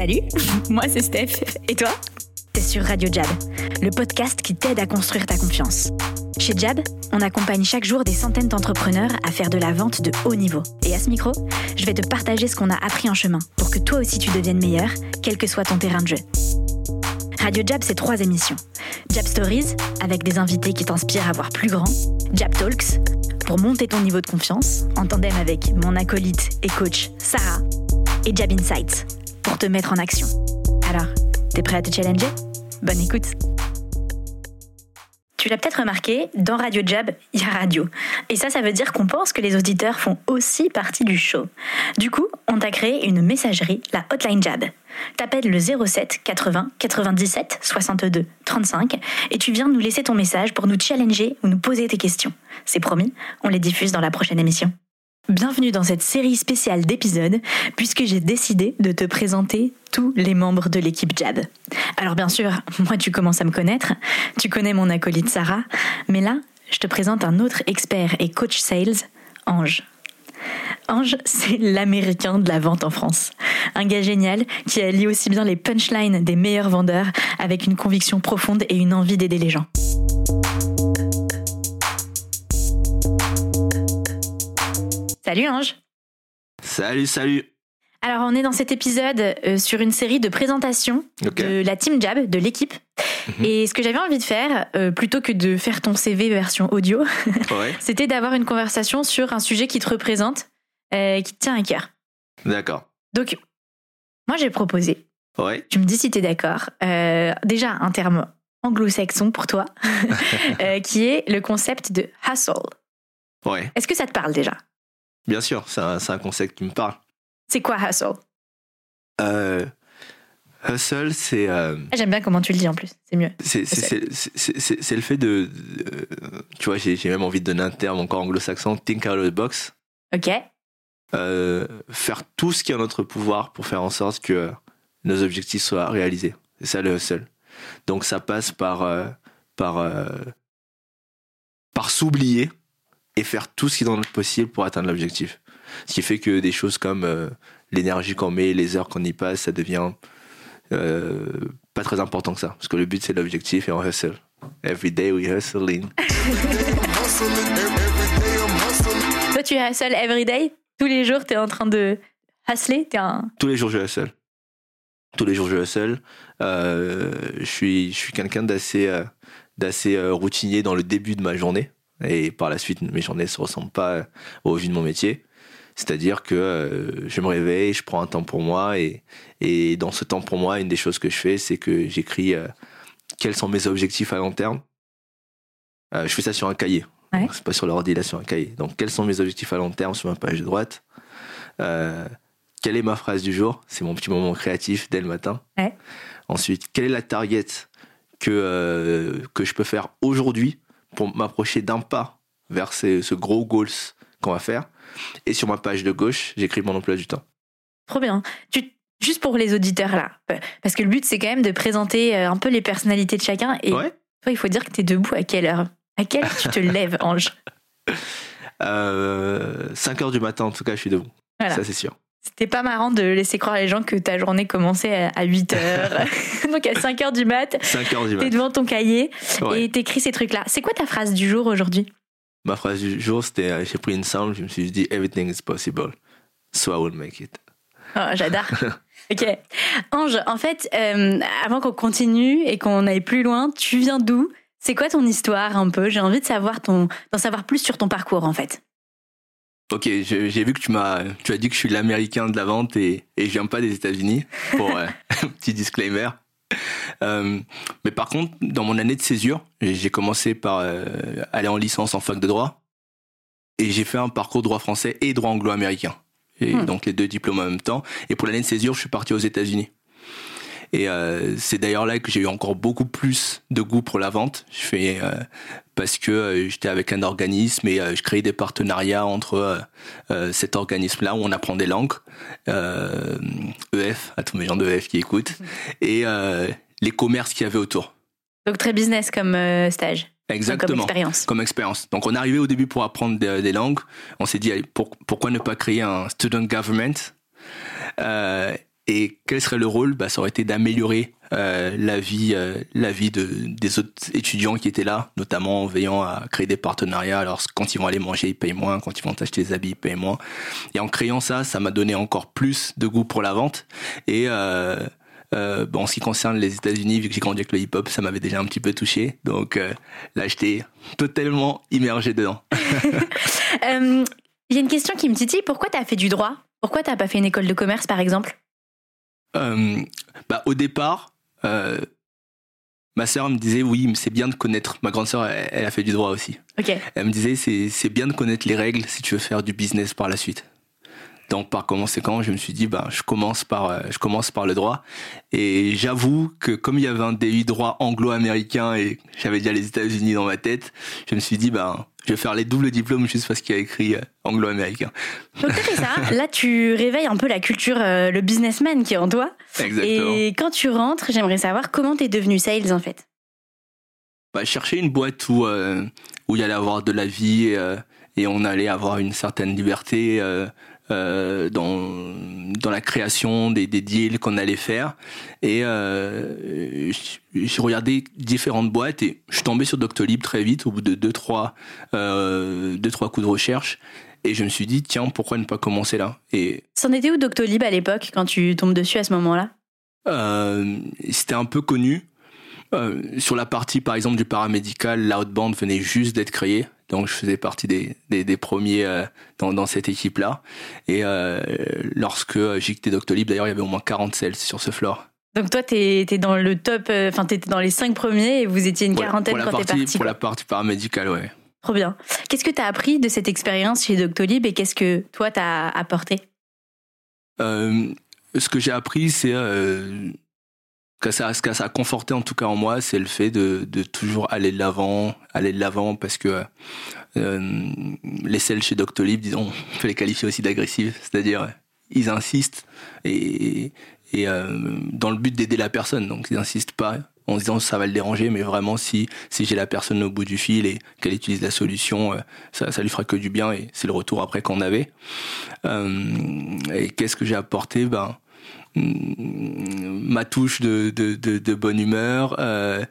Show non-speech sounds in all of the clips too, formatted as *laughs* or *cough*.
Salut, *laughs* moi c'est Steph. Et toi? T'es sur Radio Jab, le podcast qui t'aide à construire ta confiance. Chez Jab, on accompagne chaque jour des centaines d'entrepreneurs à faire de la vente de haut niveau. Et à ce micro, je vais te partager ce qu'on a appris en chemin pour que toi aussi tu deviennes meilleur, quel que soit ton terrain de jeu. Radio Jab, c'est trois émissions. Jab Stories, avec des invités qui t'inspirent à voir plus grand. Jab Talks, pour monter ton niveau de confiance, en tandem avec mon acolyte et coach Sarah. Et Jab Insights, pour te mettre en action. Alors, t'es prêt à te challenger? Bonne écoute tu l'as peut-être remarqué, dans Radio Jab, il y a radio. Et ça, ça veut dire qu'on pense que les auditeurs font aussi partie du show. Du coup, on t'a créé une messagerie, la Hotline Jab. T'appelles le 07 80 97 62 35 et tu viens nous laisser ton message pour nous challenger ou nous poser tes questions. C'est promis, on les diffuse dans la prochaine émission. Bienvenue dans cette série spéciale d'épisodes, puisque j'ai décidé de te présenter tous les membres de l'équipe Jab. Alors bien sûr, moi tu commences à me connaître, tu connais mon acolyte Sarah, mais là, je te présente un autre expert et coach sales, Ange. Ange, c'est l'américain de la vente en France. Un gars génial qui allie aussi bien les punchlines des meilleurs vendeurs avec une conviction profonde et une envie d'aider les gens. Salut Ange Salut, salut Alors on est dans cet épisode euh, sur une série de présentations de la Team Jab, de l'équipe. Mhm. Et ce que j'avais envie de faire, euh, plutôt que de faire ton CV version audio, *laughs* c'était d'avoir une conversation sur un sujet qui te représente, euh, qui te tient à cœur. D'accord. Donc, moi j'ai proposé. Ouais. Tu me dis si tu es d'accord. déjà, un terme anglo-saxon pour toi, *laughs* *laughs* qui est le concept de hustle. Ouais. Est-ce que ça te parle déjà? Bien sûr, c'est un, concept qui me parle. C'est quoi hustle? Euh, Hustle, c'est. Euh, ah, J'aime bien comment tu le dis en plus, c'est mieux. C'est le fait de. tu vois, j'ai même envie de donner un terme encore anglo-saxon, think out of the box. Ok. Euh, faire tout ce qui est en notre pouvoir pour faire en sorte que nos objectifs soient réalisés. C'est ça le hustle. Donc ça passe par. par par s'oublier et faire tout ce qui est dans notre possible pour atteindre l'objectif. Ce qui fait que des choses comme euh, l'énergie qu'on met, les heures qu'on y passe, ça devient euh, pas très important que ça. Parce que le but, c'est l'objectif et on hustle. Every day we hustling. *laughs* Toi, tu hustle every day? Tous les jours, tu es en train de hustler? Un... Tous les jours, je hustle. Tous les jours, je hustle. Euh, je suis, je suis quelqu'un d'assez, d'assez routinier dans le début de ma journée. Et par la suite, mes journées ne se ressemblent pas au vu de mon métier. C'est-à-dire que euh, je me réveille, je prends un temps pour moi et, et dans ce temps pour moi, une des choses que je fais, c'est que j'écris euh, quels sont mes objectifs à long terme. Euh, je fais ça sur un cahier. Ouais. C'est pas sur l'ordi, là, sur un cahier. Donc, quels sont mes objectifs à long terme sur ma page de droite Quelle est ma phrase du jour? C'est mon petit moment créatif dès le matin. Ouais. Ensuite, quelle est la target que, que je peux faire aujourd'hui pour m'approcher d'un pas vers ce gros goals qu'on va faire. Et sur ma page de gauche, j'écris mon emploi du temps. Trop bien. Tu, juste pour les auditeurs là, parce que le but c'est quand même de présenter euh, un peu les personnalités de chacun. Et toi, il faut dire que tu es debout à quelle heure? À quelle heure tu te *laughs* lèves, Ange? Euh, 5 heures du matin, en tout cas, je suis debout. Ça, c'est sûr. C'était pas marrant de laisser croire les gens que ta journée commençait à 8 heures. *laughs* Donc à 5 heures du mat, 5 heures du mat. t'es devant ton cahier et t'écris ces trucs-là. C'est quoi ta phrase du jour aujourd'hui? Ma phrase du jour, c'était euh, j'ai pris une sound, je me suis dit everything is possible, so I will make it. Oh, j'adore. *laughs* ok. Ange, en fait, euh, avant qu'on continue et qu'on aille plus loin, tu viens d'où? C'est quoi ton histoire un peu? J'ai envie de savoir ton, d'en savoir plus sur ton parcours en fait. Ok, j'ai vu que tu m'as, tu as dit que je suis l'américain de la vente et, et je viens pas des États-Unis. Pour *laughs* euh, *laughs* petit disclaimer. Euh, mais par contre, dans mon année de césure, j'ai commencé par euh, aller en licence en fac de droit et j'ai fait un parcours droit français et droit anglo-américain. Et hmm. donc les deux diplômes en même temps. Et pour l'année de césure, je suis parti aux États-Unis. Et euh, c'est d'ailleurs là que j'ai eu encore beaucoup plus de goût pour la vente. Je fais euh, parce que euh, j'étais avec un organisme et je créais des partenariats entre cet organisme-là où on apprend des langues, EF à tous mes gens de EF qui écoutent, et les commerces qu'il y avait autour. Donc très business comme stage. Exactement. Comme expérience. Comme expérience. Donc on arrivé au début pour apprendre des, langues. On s'est dit pourquoi ne pas créer un student government et quel serait le rôle? Bah, Ça aurait été d'améliorer euh, la vie, euh, la vie de, des autres étudiants qui étaient là, notamment en veillant à créer des partenariats. Alors quand ils vont aller manger, ils payent moins. Quand ils vont acheter des habits, ils payent moins. Et en créant ça, ça m'a donné encore plus de goût pour la vente. Et euh, bon, en ce qui concerne les États-Unis, vu que j'ai grandi avec le hip-hop, ça m'avait déjà un petit peu touché. Donc là, j'étais totalement immergé dedans. *laughs* Il y a une question qui me titille. Pourquoi tu as fait du droit? Pourquoi tu pas fait une école de commerce, par exemple? Bah, Au départ, euh, ma sœur me disait oui, mais c'est bien de connaître. Ma grande sœur, elle, elle, a fait du droit aussi. Ok. Elle me disait c'est bien de connaître les règles si tu veux faire du business par la suite. Donc par conséquent, je me suis dit bah je commence par euh, je commence par le droit et j'avoue que comme il y avait un DU droit anglo-américain et j'avais déjà les États-Unis dans ma tête, je me suis dit bah je vais faire les doubles diplômes juste parce qu'il y a écrit euh, anglo-américain. Donc tu ça, là tu réveilles un peu la culture, euh, le businessman qui est en toi. Exactement. Et quand tu rentres, j'aimerais savoir comment tu es devenu sales en fait. Bah, chercher une boîte où euh, où il y allait avoir de la vie euh, et on allait avoir une certaine liberté euh, dans dans la création des, des deals qu'on allait faire. Et euh, j'ai regardé différentes boîtes et je suis tombé sur Doctolib très vite au bout de deux trois euh, deux trois coups de recherche. Et je me suis dit tiens pourquoi ne pas commencer là? Et c'en était où Doctolib à l'époque quand tu tombes dessus à ce moment-là? Euh, c'était un peu connu. Euh, sur la partie par exemple du paramédical l'outbound venait juste d'être créé donc je faisais partie des, des, des premiers euh, dans, dans cette équipe-là. Et euh, lorsque j'ai quitté Doctolib, d'ailleurs, il y avait au moins 40 sales sur ce floor. Donc toi, t'es es dans le top, enfin t'étais dans les cinq premiers et vous étiez une quarantaine pour quand t'es parti. Pour la partie paramédicale, ouais. Trop bien. Qu'est-ce que t'as appris de cette expérience chez Doctolib et qu'est-ce que toi t'as apporté? Euh, Ce que j'ai appris, c'est euh, que ça, ce que ça a conforté en tout cas en moi, c'est le fait de, de toujours aller de l'avant, aller de l'avant parce que euh, les selles chez Doctolib, disons, on peut les qualifier aussi d'agressives, c'est-à-dire ils insistent et, et euh, dans le but d'aider la personne, donc ils insistent pas en disant ça va le déranger, mais vraiment si si j'ai la personne au bout du fil et qu'elle utilise la solution, euh, ça, ça lui fera que du bien et c'est le retour après qu'on avait. Euh, et qu'est-ce que j'ai apporté? Ben ma touche de, de, de, de bonne humeur. Euh,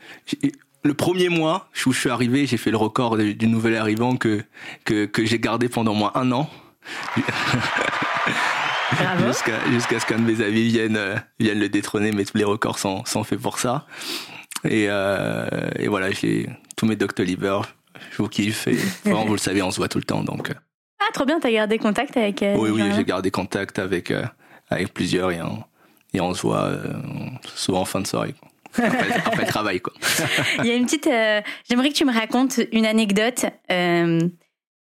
le premier mois où je suis arrivé, j'ai fait le record du nouvel arrivant que, que, que j'ai gardé pendant moins un an. *laughs* Jusqu'à jusqu'à ce qu'un de mes amis vienne, euh, vienne le détrôner, mais tous les records sont, sont faits pour ça. Et, euh, et voilà, j'ai tous mes Doctolib, je vous kiffe. Et *laughs* vraiment, vous le savez, on se voit tout le temps. Donc. Ah, trop bien, t'as gardé contact avec. Euh, oui, oui, j'ai gardé contact avec, euh, avec plusieurs et on, et on se voit euh, souvent en fin de soirée. Quoi. Après, *laughs* après, le travail, quoi. Il y a une petite. euh, J'aimerais que tu me racontes une anecdote euh,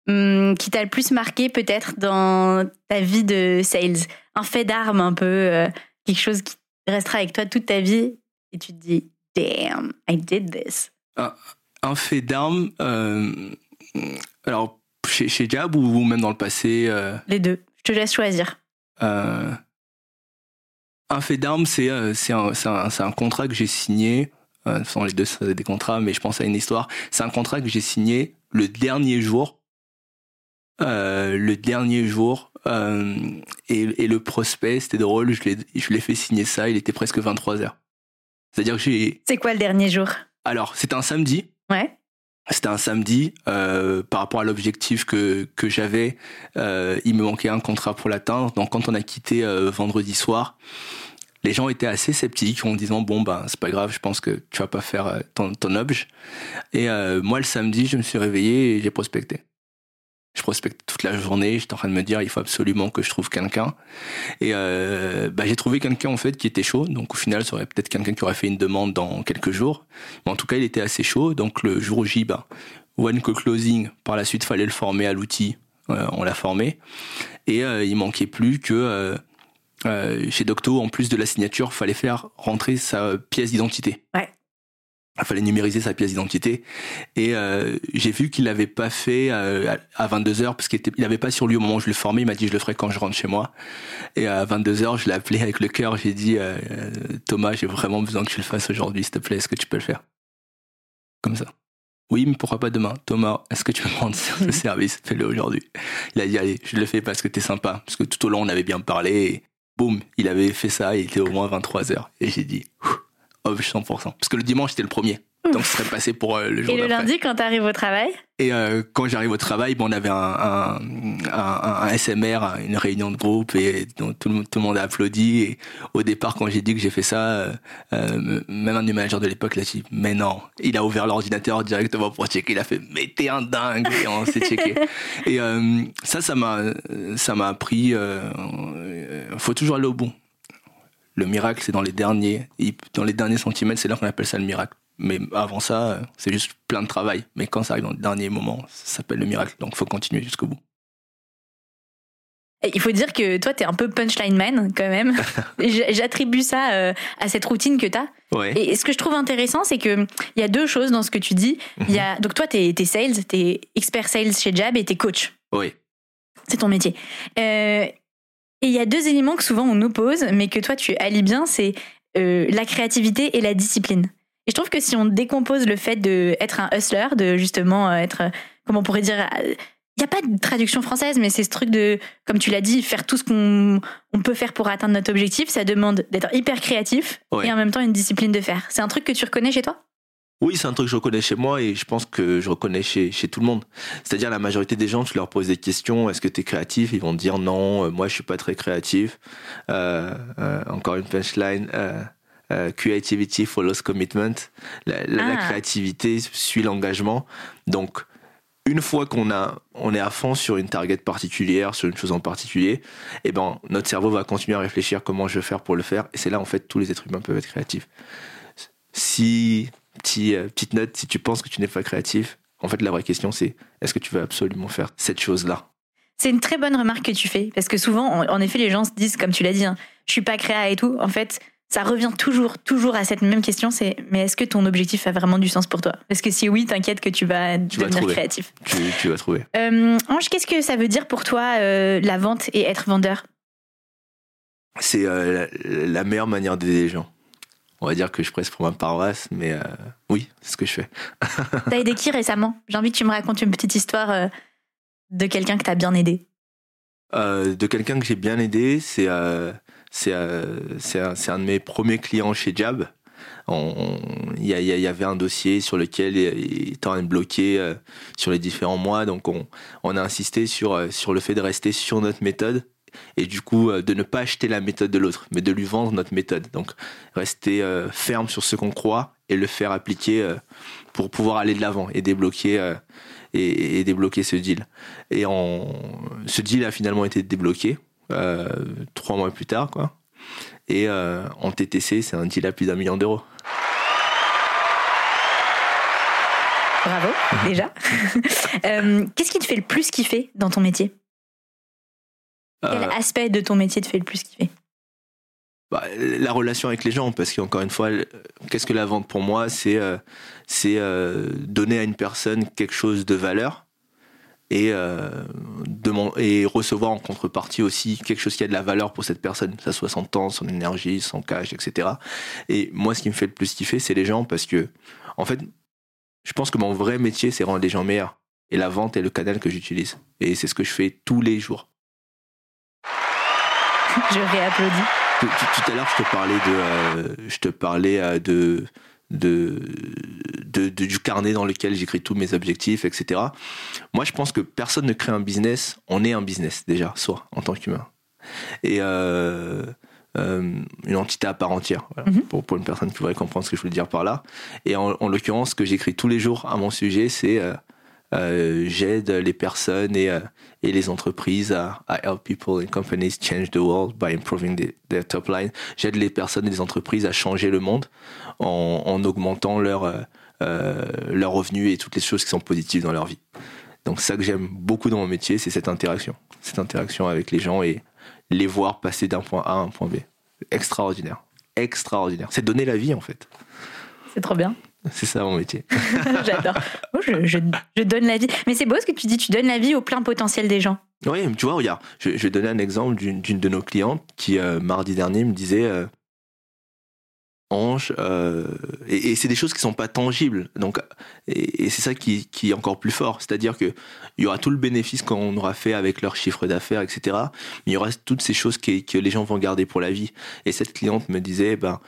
hum, qui t'a le plus marqué, peut-être, dans ta vie de sales. Un fait d'arme, un peu. euh, quelque chose qui restera avec toi toute ta vie. Et tu te dis, damn, I did this. Un, un fait d'arme. Alors, chez, chez Jab ou même dans le passé Les deux. Je te laisse choisir. euh, un fait d'arme, c'est euh, c'est un, c'est un, c'est un contrat que j'ai signé. Euh, sont les deux, faisait des contrats, mais je pense à une histoire. C'est un contrat que j'ai signé le dernier jour. Euh, le dernier jour. euh, et, et le prospect, c'était drôle, je l'ai fait signer ça, il était presque 23 heures. C'est-à-dire que j'ai. C'est quoi le dernier jour? Alors, c'était un samedi. Ouais. C'était un samedi. Euh, par rapport à l'objectif que, que j'avais, euh, il me manquait un contrat pour l'atteindre. Donc, quand on a quitté euh, vendredi soir, les gens étaient assez sceptiques en disant bon ben c'est pas grave, je pense que tu vas pas faire ton, ton obj. Et moi, le samedi, je me suis réveillé et j'ai prospecté. Je prospectais toute la journée. J'étais en train de me dire il faut absolument que je trouve quelqu'un. Et euh, bah, j'ai trouvé quelqu'un en fait qui était chaud. Donc au final, ça aurait peut-être quelqu'un qui aurait fait une demande dans quelques jours. Mais en tout cas, il était assez chaud. Donc le jour J, bah, one call closing. Par la suite, fallait le former à l'outil. Euh, on l'a formé. Et euh, il manquait plus que euh, chez Docto, en plus de la signature, fallait faire rentrer sa pièce d'identité. Ouais. Il fallait numériser sa pièce d'identité. Et euh, j'ai vu qu'il l'avait pas fait euh, à 22 heures parce qu'il était- il avait pas sur lui au moment où je le formais. Il m'a dit je le ferai quand je rentre chez moi. Et à 22 heures, je l'ai appelé avec le cœur. J'ai dit euh, euh, Thomas, j'ai vraiment besoin que tu le fasses aujourd'hui, s'il te plaît. Est-ce que tu peux le faire? Comme ça. Oui, mais pourquoi pas demain? Thomas, est-ce que tu peux me rendre *laughs* ce service? Fais-le aujourd'hui. Il a dit allez, je le fais parce que t'es sympa. Parce que tout au long, on avait bien parlé. boum, il avait fait ça, il était au moins 23h. Et j'ai dit, off 100%. Parce que le dimanche, c'était le premier. Donc, ce serait passé pour euh, le jour Et le lundi, quand tu arrives au travail? Et euh, quand j'arrive au travail, bon, on avait un, un, un, un, SMR, une réunion de groupe, et donc, tout, le, tout le monde a applaudi. Et au départ, quand j'ai dit que j'ai fait ça, euh, même un des managers de l'époque l'a dit, mais non. Il a ouvert l'ordinateur directement pour checker. Il a fait, mais t'es un dingue. Et on s'est checké. Et ça, ça m'a, ça m'a appris. faut toujours aller au bout. Le miracle, c'est dans les derniers, dans les derniers centimètres, c'est là qu'on appelle ça le miracle. Mais avant ça, c'est juste plein de travail. Mais quand ça arrive dans le dernier moment, ça s'appelle le miracle. Donc il faut continuer jusqu'au bout. Il faut dire que toi, tu es un peu punchline man quand même. *laughs* J'attribue ça euh, à cette routine que tu as. Ouais. Et ce que je trouve intéressant, c'est qu'il y a deux choses dans ce que tu dis. Il y a, mhm. donc toi, tu es, sales, tu es expert sales chez Jab et tu es coach. Oui. C'est ton métier. Euh, et il y a deux éléments que souvent on oppose, mais que toi tu allies bien, c'est euh, la créativité et la discipline. Et je trouve que si on décompose le fait d'être un hustler, de justement euh, être, comment on pourrait dire, il n'y a pas de traduction française, mais c'est ce truc de, comme tu l'as dit, faire tout ce qu'on on peut faire pour atteindre notre objectif, ça demande d'être hyper créatif et en même temps une discipline de faire. C'est un truc que tu reconnais chez toi? Oui, c'est un truc que je reconnais chez moi et je pense que je reconnais chez, chez tout le monde. C'est-à-dire la majorité des gens, tu leur poses des questions, est-ce que tu es créatif? Ils vont te dire non, euh, moi je suis pas très créatif. Euh, euh, encore une punchline. Euh, creativity follows commitment. La, la, la ah. créativité suit l'engagement. Donc, une fois qu'on a, on est à fond sur une target particulière, sur une chose en particulier, eh ben, notre cerveau va continuer à réfléchir comment je vais faire pour le faire. Et c'est là, en fait, tous les êtres humains peuvent être créatifs. Si petit, euh, petite note, si tu penses que tu n'es pas créatif, en fait, la vraie question, c'est est-ce que tu veux absolument faire cette chose-là? C'est une très bonne remarque que tu fais, parce que souvent, en effet, les gens se disent, comme tu l'as dit, hein, je suis pas créa et tout. En fait, ça revient toujours, toujours à cette même question, c'est mais est-ce que ton objectif a vraiment du sens pour toi? Parce que si oui, t'inquiète que tu vas devenir créatif. Tu, vas trouver. Euh, Ange, qu'est-ce que ça veut dire pour toi euh, la vente et être vendeur? C'est la, la, meilleure manière d'aider les gens on va dire que je presse pour ma paroisse, mais euh, oui, c'est ce que je fais. t'as aidé qui récemment? J'ai envie que tu me racontes une petite histoire euh, de quelqu'un que t'as bien aidé. Euh, de quelqu'un que j'ai bien aidé, c'est c'est c'est un, un, de mes premiers clients chez Jab. Il y, y, avait un dossier sur lequel il était en bloqué sur les différents mois, donc on, on a insisté sur, sur le fait de rester sur notre méthode et du coup euh, de ne pas acheter la méthode de l'autre, mais de lui vendre notre méthode. Donc rester euh, ferme sur ce qu'on croit et le faire appliquer euh, pour pouvoir aller de l'avant et débloquer et, débloquer ce deal. Et en, ce deal a finalement été débloqué trois mois plus tard, quoi. Et en TTC, c'est un deal à plus d'un million d'euros. Bravo, déjà. *laughs* Qu'est-ce qui te fait le plus kiffer dans ton métier? Quel euh, aspect de ton métier te fait le plus kiffer? Bah, la relation avec les gens, parce qu'encore une fois, qu'est-ce que la vente pour moi C'est euh, c'est euh, donner à une personne quelque chose de valeur et, et recevoir en contrepartie aussi quelque chose qui a de la valeur pour cette personne, soit son temps, son énergie, son cash, etc. Et moi, ce qui me fait le plus kiffer, c'est les gens, parce que, en fait, je pense que mon vrai métier, c'est rendre les gens meilleurs. Et la vente est le canal que j'utilise. Et c'est ce que je fais tous les jours. *laughs* je réapplaudis. Tout, tout, à l'heure, je te parlais de, euh, je te parlais euh, de, de, de, du carnet dans lequel j'écris tous mes objectifs, etc. Moi, je pense que personne ne crée un business. On est un business déjà, soi, en tant qu'humain. Et euh, une entité à part entière, mhm. pour, pour une personne qui voudrait comprendre ce que je veux dire par là. Et en, en l'occurrence, ce que j'écris tous les jours à mon sujet, c'est j'aide les personnes et, euh, et les entreprises à, help people and companies change the world by improving the, their top line. J'aide les personnes et les entreprises à changer le monde en, en augmentant leur, euh, euh, leurs revenus et toutes les choses qui sont positives dans leur vie. Donc ça que j'aime beaucoup dans mon métier, c'est cette interaction, cette interaction avec les gens et les voir passer d'un point A à un point B. Extraordinaire, extraordinaire. C'est donner la vie en fait. C'est trop bien. C'est ça mon métier. *laughs* J'adore. je, je, je, donne la vie. Mais c'est beau ce que tu dis, tu donnes la vie au plein potentiel des gens. Oui, tu vois, regarde, je, vais donner un exemple d'une de nos clientes qui, euh, mardi dernier, me disait euh, Ange, euh, et, c'est des choses qui sont pas tangibles. Donc, et, c'est ça qui, qui, est encore plus fort. C'est-à-dire que il y aura tout le bénéfice qu'on aura fait avec leur chiffre d'affaires, etc. Mais il y aura toutes ces choses que les gens vont garder pour la vie. Et cette cliente me disait, ben,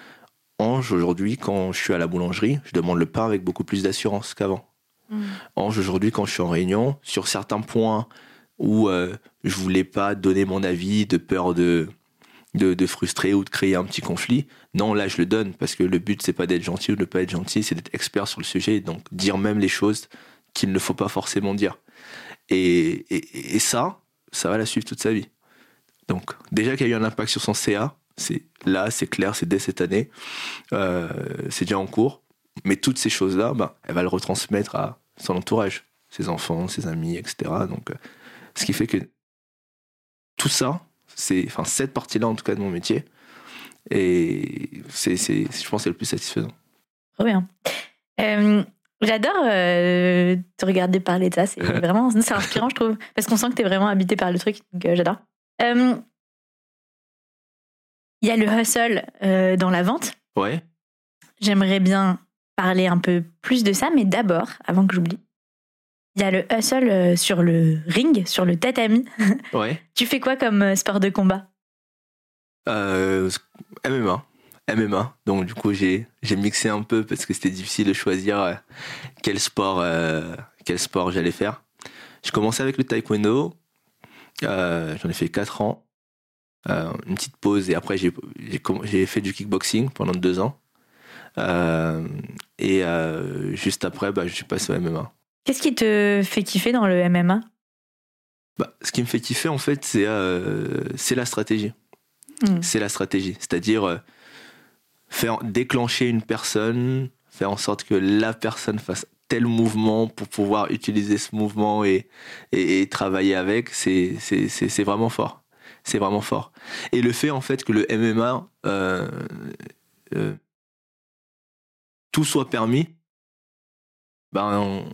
Ange, aujourd'hui, quand je suis à la boulangerie, je demande le pain avec beaucoup plus d'assurance qu'avant. Mm. Ange, aujourd'hui, quand je suis en réunion, sur certains points où euh, je voulais pas donner mon avis de peur de de, frustrer ou de créer un petit conflit. Non, là, je le donne parce que le but, c'est pas d'être gentil ou de ne pas être gentil, c'est d'être expert sur le sujet, donc dire même les choses qu'il ne faut pas forcément dire. Et, et, ça, ça va la suivre toute sa vie. Donc, déjà qu'il y a eu un impact sur son CA, c'est là, c'est clair, c'est dès cette année, euh, c'est déjà en cours. Mais toutes ces choses-là, ben, elle va le retransmettre à son entourage, ses enfants, ses amis, etc. Donc, euh, ce qui fait que tout ça, c'est, enfin, cette partie-là, en tout cas, de mon métier. Et c'est, c'est, je pense, c'est le plus satisfaisant. Trop bien. Euh, j'adore euh, te regarder parler de ça. C'est *laughs* vraiment c'est inspirant, je trouve. Parce qu'on sent que tu es vraiment habité par le truc. Donc, euh, j'adore. Il y a le hustle dans la vente. Ouais. J'aimerais bien parler un peu plus de ça, mais d'abord, avant que j'oublie, il y a le hustle euh, sur le ring, sur le tatami. *laughs* Ouais. tu fais quoi comme euh, sport de combat? Euh, MMA. MMA. Donc du coup j'ai mixé un peu parce que c'était difficile de choisir euh, quel sport quel sport j'allais faire. Je commençais avec le taekwondo. J'en ai fait 4 ans. Une petite pause et après j'ai j'ai fait du kickboxing pendant deux ans. et juste après bah, je suis passé au MMA. Qu'est-ce qui te fait kiffer dans le MMA bah, Ce qui me fait kiffer, en fait, c'est euh, la stratégie. Hmm. C'est la stratégie. C'est-à-dire euh, faire déclencher une personne, faire en sorte que la personne fasse tel mouvement pour pouvoir utiliser ce mouvement et, et, travailler avec, c'est vraiment fort. C'est vraiment fort. Et le fait, en fait, que le MMA, euh, tout soit permis, ben,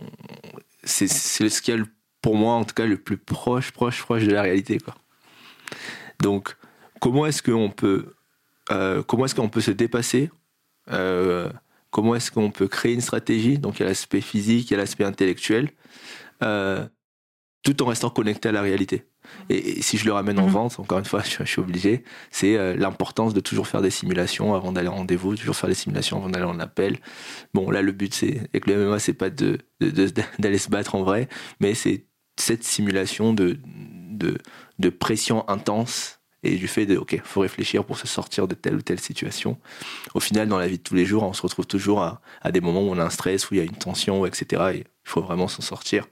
c'est ce qui est pour moi en tout cas le plus proche, proche, proche de la réalité. Quoi. Donc, comment est-ce qu'on peut, euh, comment est-ce qu'on peut se dépasser euh, Comment est-ce qu'on peut créer une stratégie? Donc, il y a l'aspect physique, il y a l'aspect intellectuel, euh, tout en restant connecté à la réalité. Et, si je le ramène en mhm. vente, encore une fois, *laughs* je, suis obligé, c'est euh, l'importance de toujours faire des simulations avant d'aller en rendez-vous, toujours faire des simulations avant d'aller en appel. Bon, là, le but, c'est, avec le MMA, c'est pas de, *laughs* d'aller se battre en vrai, mais c'est cette simulation de, de, de pression intense et du fait de, OK, faut réfléchir pour se sortir de telle ou telle situation. Au final, dans la vie de tous les jours, on se retrouve toujours à, à des moments où on a un stress, où il y a une tension, etc. Et il faut vraiment s'en sortir.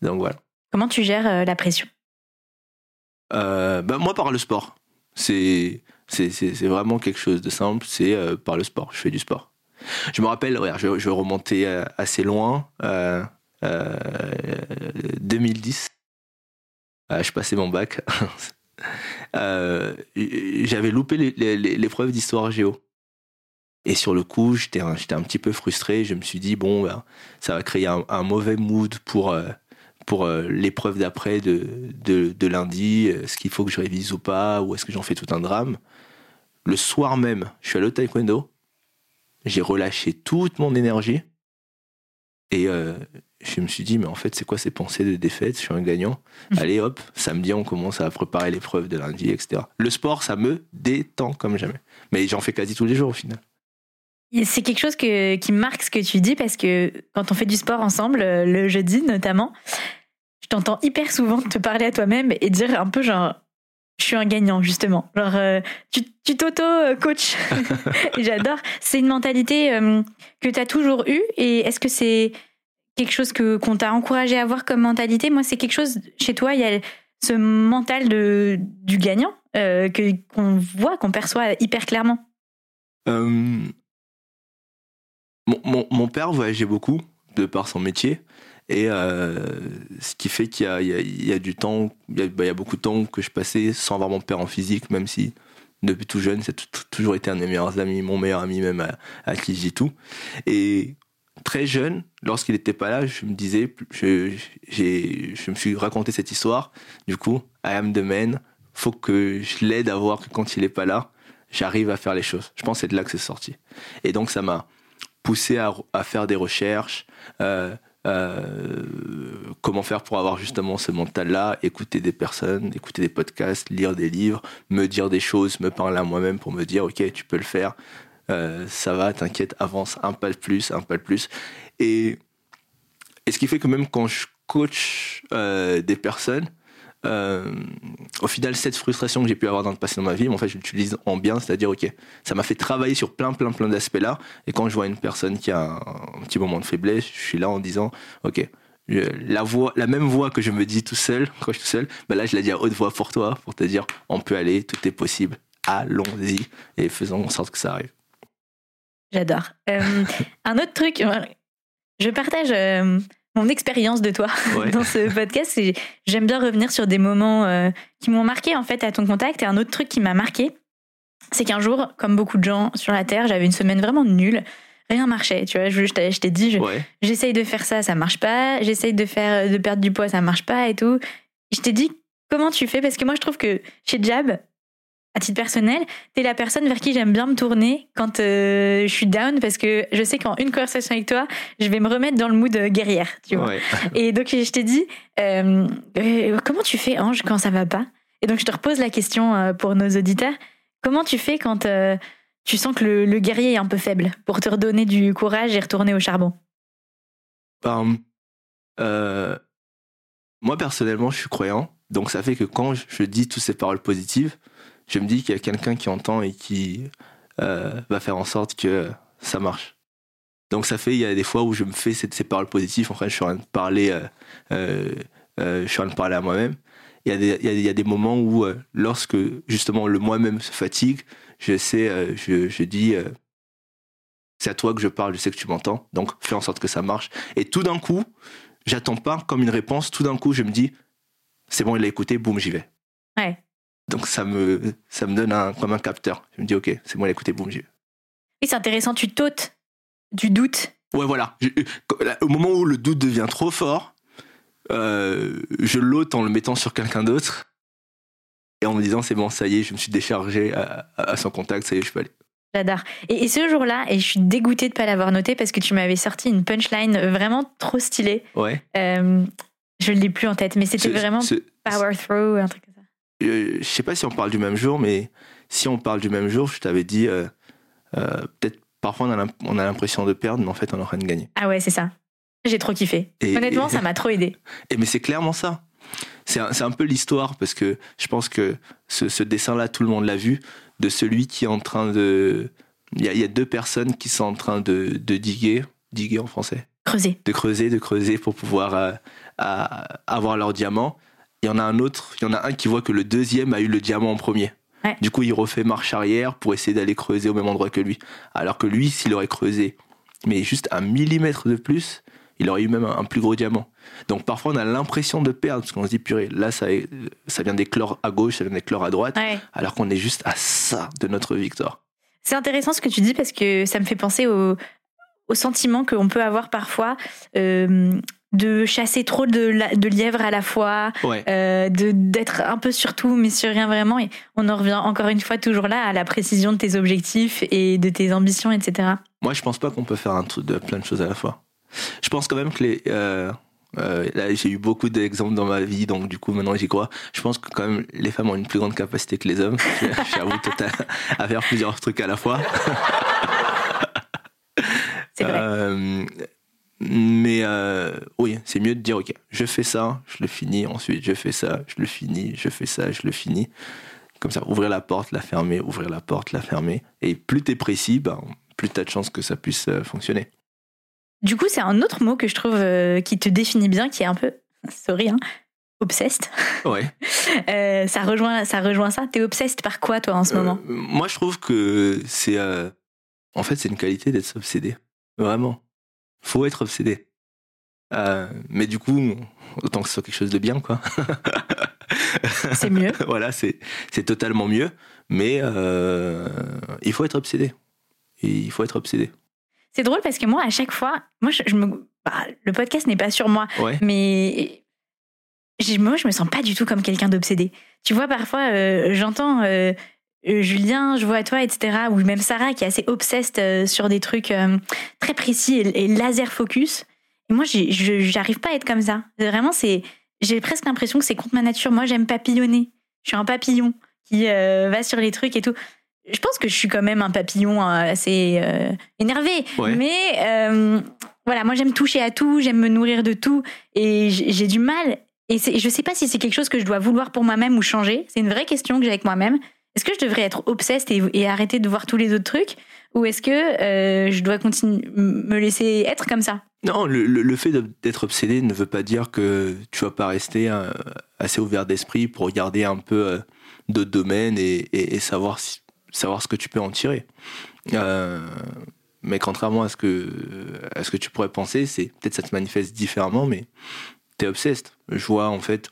Donc voilà. Comment tu gères euh, la pression? Euh, bah, Moi, par le sport. C'est vraiment quelque chose de simple, c'est euh, par le sport. Je fais du sport. Je me rappelle, je, je remonter euh, assez loin. 2010, je passais mon bac. *laughs* J'avais loupé l'épreuve d'histoire géo. Et sur le coup, j'étais un, un petit peu frustré. Je me suis dit, bon, ben, ça va créer un mauvais mood pour, pour euh, l'épreuve d'après de, de, lundi, est-ce qu'il faut que je révise ou pas, ou est-ce que j'en fais tout un drame. Le soir même, je suis allé au taekwondo, j'ai relâché toute mon énergie, et euh, je me suis dit, mais en fait, c'est quoi ces pensées de défaite? Je suis un gagnant. *laughs* Allez, hop, samedi, on commence à préparer l'épreuve de lundi, etc. Le sport, ça me détend comme jamais. Mais j'en fais quasi tous les jours au final. C'est quelque chose que, qui marque ce que tu dis parce que quand on fait du sport ensemble, euh, le jeudi notamment, je t'entends hyper souvent te parler à toi-même et dire un peu genre je suis un gagnant justement. Genre euh, tu t'auto-coach. *laughs* *laughs* et j'adore. C'est une mentalité euh, que tu as toujours eue et est-ce que c'est quelque chose que qu'on t'a encouragé à avoir comme mentalité? Moi, c'est quelque chose chez toi, il y a ce mental de, du gagnant que qu'on voit, qu'on perçoit hyper clairement. Mon, père voyageait beaucoup de par son métier. Et euh, ce qui fait qu'il y, a, du temps, il y a, bah, il y a, beaucoup de temps que je passais sans avoir mon père en physique, même si depuis tout jeune, c'est toujours été un de mes meilleurs amis, mon meilleur ami même à, qui je dis tout. Et très jeune, lorsqu'il n'était pas là, je me disais, je, je me suis raconté cette histoire. Du coup, I am the man. Faut que je l'aide à voir que quand il n'est pas là, j'arrive à faire les choses. Je pense que c'est de là que c'est sorti. Et donc ça m'a poussé à, faire des recherches. Euh, euh, comment faire pour avoir justement ce mental-là, écouter des personnes, écouter des podcasts, lire des livres, me dire des choses, me parler à moi-même pour me dire ok tu peux le faire, euh, ça va, t'inquiète, avance un pas de plus, un pas de plus. Et, et ce qui fait que même quand je coach des personnes, euh, au final, cette frustration que j'ai pu avoir dans le passé dans ma vie, en fait, je l'utilise en bien, c'est-à-dire, ok, ça m'a fait travailler sur plein, plein, plein d'aspects là. Et quand je vois une personne qui a un, petit moment de faiblesse, je suis là en disant, ok, la voix, la même voix que je me dis tout seul, *laughs* quand je suis tout seul, ben là, je la dis à haute voix pour toi, pour te dire, on peut aller, tout est possible, allons-y et faisons en sorte que ça arrive. J'adore. Euh, *laughs* un autre truc, je partage euh, mon expérience de toi *laughs* dans ce podcast. J'aime bien revenir sur des moments euh, qui m'ont marqué en fait à ton contact. Et un autre truc qui m'a marqué, c'est qu'un jour, comme beaucoup de gens sur la Terre, j'avais une semaine vraiment nulle. Rien marchait, tu vois. Je, je t'ai dit, j'essaye de faire ça, ça marche pas. J'essaye de faire de perdre du poids, ça marche pas et tout. je t'ai dit, comment tu fais? Parce que moi, je trouve que chez Jab, à titre personnel, t'es la personne vers qui j'aime bien me tourner quand euh, je suis down parce que je sais qu'en une conversation avec toi, je vais me remettre dans le mood euh, guerrière, tu vois. *laughs* Et donc je t'ai dit, euh, comment tu fais Ange quand ça va pas? Et donc je te repose la question pour nos auditeurs, comment tu fais quand tu sens que le, guerrier est un peu faible pour te redonner du courage et retourner au charbon? Ben, Moi personnellement, je suis croyant, donc ça fait que quand je dis toutes ces paroles positives, je me dis qu'il y a quelqu'un qui entend et qui euh, va faire en sorte que ça marche. Donc ça fait, il y a des fois où je me fais ces, paroles positives, en fait, je suis en train de parler, euh, euh, je suis en train de parler à moi-même. Il y, a des, il, y a, des moments où, lorsque justement le moi-même se fatigue, je sais, je, je dis, c'est à toi que je parle, je sais que tu m'entends, donc fais en sorte que ça marche. Et tout d'un coup, j'attends pas comme une réponse, tout d'un coup, je me dis, c'est bon, il a écouté, boum, j'y vais. Ouais. Donc ça me, ça me donne un, comme un capteur. Je me dis, ok, c'est moi l'écouter, boum, j'y vais. Oui, c'est intéressant, tu t'ôtes du doute. Ouais, voilà. au moment où le doute devient trop fort, euh, je l'ôte en le mettant sur quelqu'un d'autre et en me disant, c'est bon, ça y est, je me suis déchargé à, son contact, ça y est, je peux aller. J'adore. Et, ce jour-là, et je suis dégoûtée de ne pas l'avoir noté parce que tu m'avais sorti une punchline vraiment trop stylée. Ouais. Euh, je ne l'ai plus en tête, mais c'était vraiment power throw, un truc euh, je sais pas si on parle du même jour, mais si on parle du même jour, je t'avais dit, euh, euh, peut-être parfois on a l'impression de perdre, mais en fait on est en train de gagner. Ah ouais, c'est ça. J'ai trop kiffé. Honnêtement, *laughs* ça m'a trop aidé. Et mais c'est clairement ça. C'est un, un, peu l'histoire parce que je pense que ce, ce dessin-là, tout le monde l'a vu, de celui qui est en train de. Il y, a, il y a deux personnes qui sont en train de, de, diguer, diguer en français. Creuser. De creuser, de creuser pour pouvoir avoir leur diamant il y en a un autre, il y en a un qui voit que le deuxième a eu le diamant en premier. Du coup, il refait marche arrière pour essayer d'aller creuser au même endroit que lui. Alors que lui, s'il aurait creusé, mais juste un millimètre de plus, il aurait eu même un, plus gros diamant. Donc parfois, on a l'impression de perdre, parce qu'on se dit, purée, là, ça, ça vient d'éclore à gauche, ça vient d'éclore à droite, alors qu'on est juste à ça de notre victoire. C'est intéressant ce que tu dis, parce que ça me fait penser au, au sentiment qu'on peut avoir parfois. Euh, de chasser trop de, de lièvres à la fois, euh, de d'être un peu sur tout mais sur rien vraiment. Et on en revient encore une fois toujours là à la précision de tes objectifs et de tes ambitions, etc. Moi, je pense pas qu'on peut faire un truc de plein de choses à la fois. Je pense quand même que les euh, euh, là, j'ai eu beaucoup d'exemples dans ma vie, donc du coup, maintenant j'y crois. Je pense que quand même, les femmes ont une plus grande capacité que les hommes. *laughs* J'avoue à faire plusieurs trucs à la fois. C'est vrai. Mais euh, oui, c'est mieux de dire, ok, je fais ça, je le finis, ensuite je fais ça, je le finis, je fais ça, je le finis. Comme ça, ouvrir la porte, la fermer, ouvrir la porte, la fermer. Et plus tu es précis, ben, plus tu as de chances que ça puisse euh, fonctionner. Du coup, c'est un autre mot que je trouve euh, qui te définit bien, qui est un peu, *laughs* sorry, hein, obsessed. Ouais. *laughs* ça, rejoint, ça rejoint ça. T'es obsessed par quoi, toi, en ce moment? Moi, je trouve que c'est. en fait, c'est une qualité d'être obsédé. Vraiment faut être obsédé. Euh, mais du coup, autant que ce soit quelque chose de bien, quoi. *laughs* C'est mieux. *laughs* voilà, c'est c'est totalement mieux. Mais euh, il faut être obsédé. il faut être obsédé. C'est drôle parce que moi, à chaque fois, moi, je, me, bah, le podcast n'est pas sur moi, mais moi, je me sens pas du tout comme quelqu'un d'obsédé. Tu vois, parfois, euh, j'entends Julien, je vois toi, etc. Ou même Sarah qui est assez obsesse sur des trucs très précis et, laser focus. Et moi, j'arrive pas à être comme ça. Vraiment, c'est, j'ai presque l'impression que c'est contre ma nature. Moi, j'aime papillonner. Je suis un papillon qui va sur les trucs et tout. Je pense que je suis quand même un papillon assez énervé. Mais voilà, moi j'aime toucher à tout, j'aime me nourrir de tout et j'ai du mal. Et je sais pas si c'est quelque chose que je dois vouloir pour moi-même ou changer. C'est une vraie question que j'ai avec moi-même. Est-ce que je devrais être obsesse et, arrêter de voir tous les autres trucs ou est-ce que euh, je dois continuer me laisser être comme ça? Non, le, fait d'être obsédé ne veut pas dire que tu vas pas rester euh, assez ouvert d'esprit pour regarder un peu euh, d'autres domaines et, savoir savoir ce que tu peux en tirer. Mais contrairement à ce que, à ce que tu pourrais penser, c'est peut-être ça te manifeste différemment, mais tu es obsessed. Je vois en fait,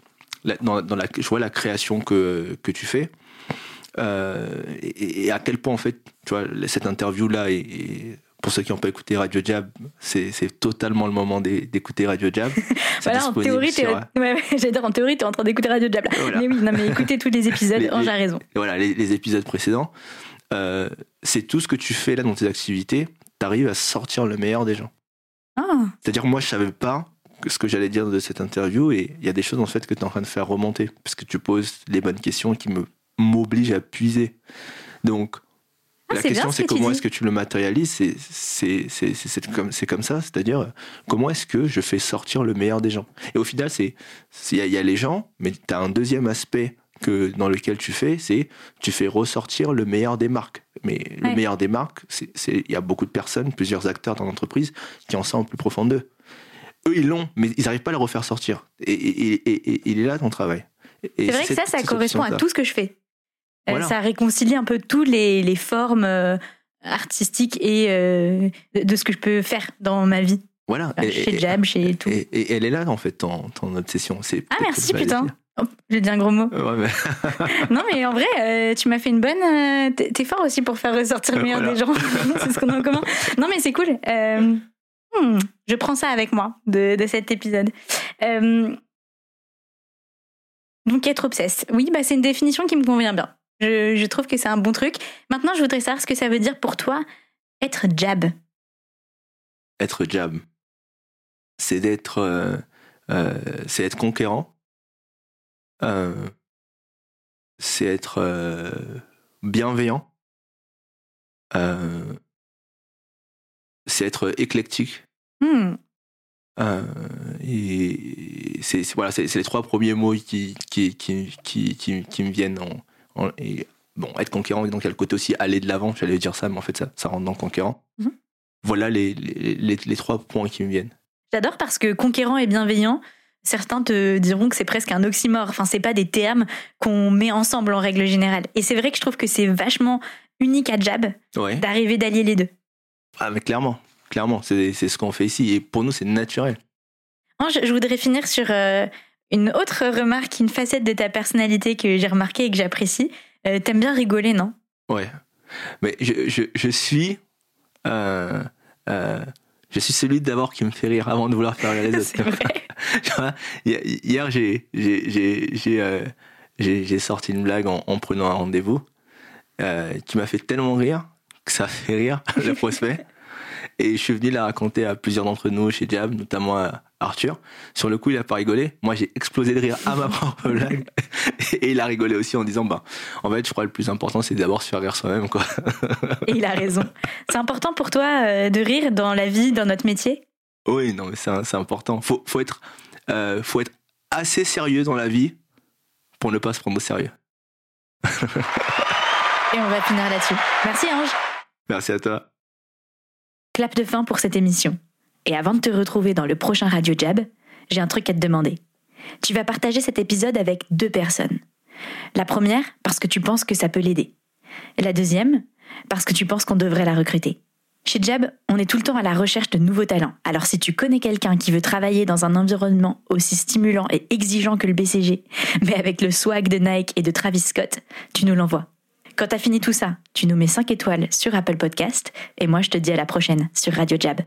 dans, dans la, je vois la création que, que tu fais. Euh, et, à quel point en fait, tu vois, cette interview là et, pour ceux qui n'ont pas écouté Radio Jab, c'est totalement le moment d'écouter Radio Jab. *laughs* voilà, en théorie, sur... ouais, *laughs* dire, en théorie, tu es en train d'écouter Radio Jab. Mais oui, non, mais écoutez tous les épisodes, *laughs* Ange a raison. Voilà, les, les épisodes précédents. Euh, c'est tout ce que tu fais là dans tes activités, tu arrives à sortir le meilleur des gens. Ah. C'est-à-dire moi je savais pas ce que j'allais dire de cette interview et il y a des choses en fait que tu es en train de faire remonter parce que tu poses les bonnes questions qui me m'obligent à puiser. Donc ah, la question c'est comment est-ce que tu le matérialises? C'est comme comme ça c'est-à-dire comment est-ce que je fais sortir le meilleur des gens? Et au final il y, y, a les gens mais tu as un deuxième aspect que dans lequel tu fais, c'est tu fais ressortir le meilleur des marques. Mais le meilleur des marques, c'est il y a beaucoup de personnes, plusieurs acteurs dans l'entreprise qui ont ça en plus profond d'eux. Eux, ils l'ont, mais ils n'arrivent pas à le refaire sortir. Et, il est là ton travail. C'est vrai que ça, ça correspond à tout ce que je fais. Euh, ça réconcilie un peu toutes les, les formes euh, artistiques et euh, de ce que je peux faire dans ma vie. Voilà. chez Jab, chez tout. Et, elle est là, en fait, ton, ton obsession. Ah, merci, putain. Oh, j'ai dit un gros mot. *laughs* non, mais en vrai, euh, tu m'as fait une bonne. Euh, t'es fort aussi pour faire ressortir le meilleur des gens. *laughs* *laughs* c'est ce qu'on a en commun. Non, mais c'est cool. Euh, hmm, je prends ça avec moi de, de cet épisode. donc, être obsesse. Oui, bah, c'est une définition qui me convient bien. Je, je trouve que c'est un bon truc. Maintenant, je voudrais savoir ce que ça veut dire pour toi être jab. Être jab. C'est d'être. c'est être conquérant euh, c'est être euh, bienveillant, euh, c'est être éclectique. Hmm. et c'est voilà, c'est les trois premiers mots qui qui, qui, qui, qui, me viennent en, et bon être conquérant donc il y a le côté aussi aller de l'avant j'allais dire ça mais en fait ça, ça rentre dans conquérant mhm. voilà les, les, les, les, trois points qui me viennent j'adore parce que conquérant et bienveillant Certains te diront que c'est presque un oxymore. Enfin, c'est pas des termes qu'on met ensemble en règle générale. Et c'est vrai que je trouve que c'est vachement unique à Jab d'arriver d'allier les deux. Ah, mais clairement, clairement, c'est ce qu'on fait ici. Et pour nous, c'est naturel. Je, voudrais finir sur euh, une autre remarque, une facette de ta personnalité que j'ai remarqué et que j'apprécie. Euh, t'aimes bien rigoler, non? Ouais. Mais je, je, je suis. Euh, je suis celui d'abord qui me fait rire avant de vouloir faire rire les *laughs* autres. *laughs* Hier, j'ai euh, j'ai sorti une blague en, prenant un rendez-vous euh, qui m'a fait tellement rire que ça fait rire *laughs* le prospect. Et je suis venu la raconter à plusieurs d'entre nous chez Jab, notamment à Arthur. Sur le coup, il a pas rigolé. Moi, j'ai explosé de rire à ma propre *laughs* blague. Et il a rigolé aussi en disant, bah, en fait, je crois que le plus important, c'est d'abord se faire rire soi-même, quoi. *laughs* Et il a raison. C'est important pour toi euh, de rire dans la vie, dans notre métier? Oui, non, mais c'est important. Faut, faut être, euh, faut être assez sérieux dans la vie pour ne pas se prendre au sérieux. *laughs* Et on va finir là-dessus. Merci Ange. Merci à toi. Clap de fin pour cette émission. Et avant de te retrouver dans le prochain Radio Jab, j'ai un truc à te demander. Tu vas partager cet épisode avec deux personnes. La première, parce que tu penses que ça peut l'aider. La deuxième, parce que tu penses qu'on devrait la recruter. Chez Jab, on est tout le temps à la recherche de nouveaux talents. Alors si tu connais quelqu'un qui veut travailler dans un environnement aussi stimulant et exigeant que le BCG, *laughs* mais avec le swag de Nike et de Travis Scott, tu nous l'envoies. Quand t'as fini tout ça, tu nous mets 5 étoiles sur Apple Podcast et moi je te dis à la prochaine sur Radio Jab.